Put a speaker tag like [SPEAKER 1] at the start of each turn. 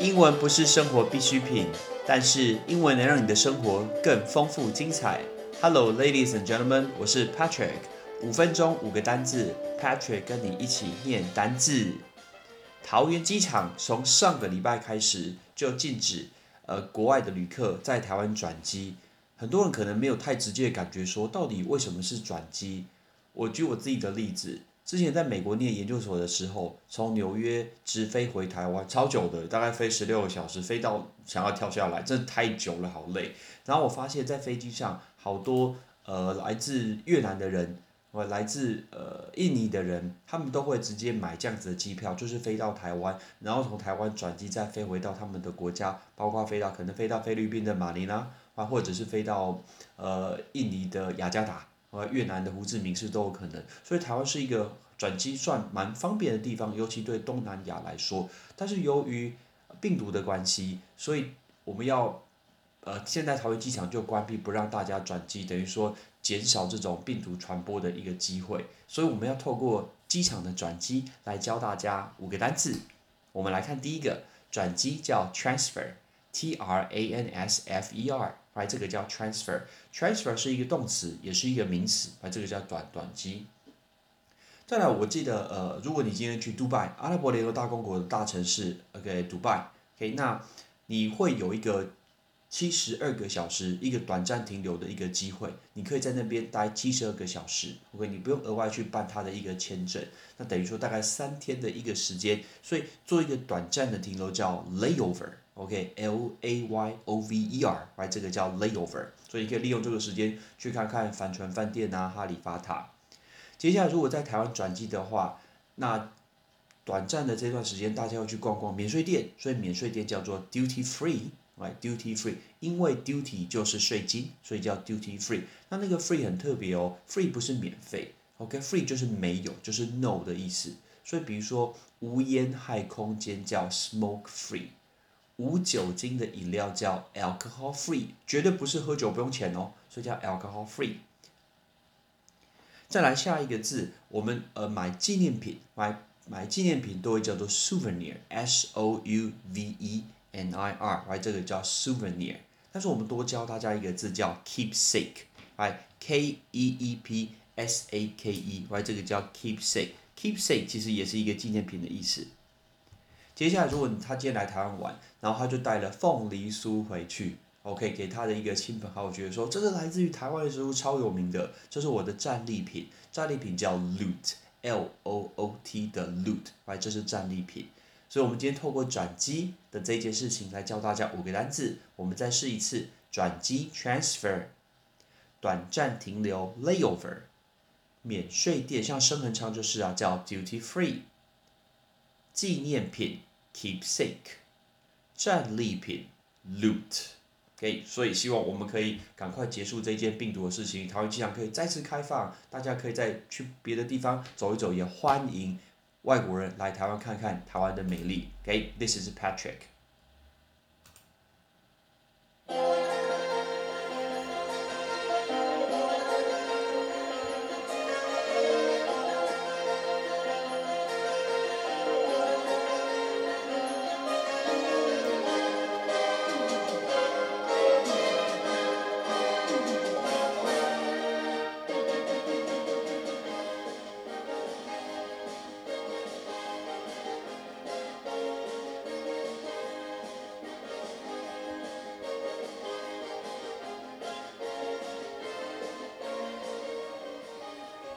[SPEAKER 1] 英文不是生活必需品，但是英文能让你的生活更丰富精彩。Hello, ladies and gentlemen，我是 Patrick。五分钟五个单字，Patrick 跟你一起念单字。桃园机场从上个礼拜开始就禁止呃国外的旅客在台湾转机。很多人可能没有太直接的感觉，说到底为什么是转机？我举我自己的例子。之前在美国念研究所的时候，从纽约直飞回台湾，超久的，大概飞十六个小时，飞到想要跳下来，真的太久了，好累。然后我发现，在飞机上，好多呃来自越南的人，或来自呃印尼的人，他们都会直接买这样子的机票，就是飞到台湾，然后从台湾转机再飞回到他们的国家，包括飞到可能飞到菲律宾的马尼拉，啊，或者是飞到呃印尼的雅加达。呃，越南的胡志明市都有可能，所以台湾是一个转机算蛮方便的地方，尤其对东南亚来说。但是由于病毒的关系，所以我们要呃，现在桃园机场就关闭，不让大家转机，等于说减少这种病毒传播的一个机会。所以我们要透过机场的转机来教大家五个单词。我们来看第一个转机叫 transfer，T R A N S F E R。哎，这个叫 transfer，transfer 是一个动词，也是一个名词。哎，这个叫短短机。再来，我记得，呃，如果你今天去杜拜，阿拉伯联合大公国的大城市，OK，杜拜，OK，那你会有一个七十二个小时一个短暂停留的一个机会，你可以在那边待七十二个小时，OK，你不用额外去办他的一个签证，那等于说大概三天的一个时间，所以做一个短暂的停留叫 layover。OK，L A Y O V E R，来这个叫 layover，所以你可以利用这个时间去看看帆船饭店啊、哈利法塔。接下来，如果在台湾转机的话，那短暂的这段时间大家要去逛逛免税店，所以免税店叫做 duty free，right，duty free，因为 duty 就是税金，所以叫 duty free。那那个 free 很特别哦，free 不是免费，OK，free 就是没有，就是 no 的意思。所以比如说无烟害空间叫 smoke free。无酒精的饮料叫 alcohol free，绝对不是喝酒不用钱哦，所以叫 alcohol free。再来下一个字，我们呃买纪念品，买买纪念品都会叫做 souvenir，s o u v e n i r，来这个叫 souvenir。但是我们多教大家一个字叫 keepsake，k e e p s a k e，这个叫 keepsake，keepsake 其实也是一个纪念品的意思。接下来，如果他今天来台湾玩，然后他就带了凤梨酥回去，OK，给他的一个亲朋好友，觉得说这是来自于台湾的食物，超有名的，这是我的战利品。战利品叫 loot，L O O T 的 loot，这是战利品。所以，我们今天透过转机的这件事情来教大家五个单字。我们再试一次：转机 transfer，短暂停留 layover，免税店像生恒昌就是啊，叫 duty free。纪念品 keepsake，战利品 loot，OK，所以希望我们可以赶快结束这件病毒的事情，台湾机场可以再次开放，大家可以再去别的地方走一走，也欢迎外国人来台湾看看台湾的美丽。OK，this is Patrick。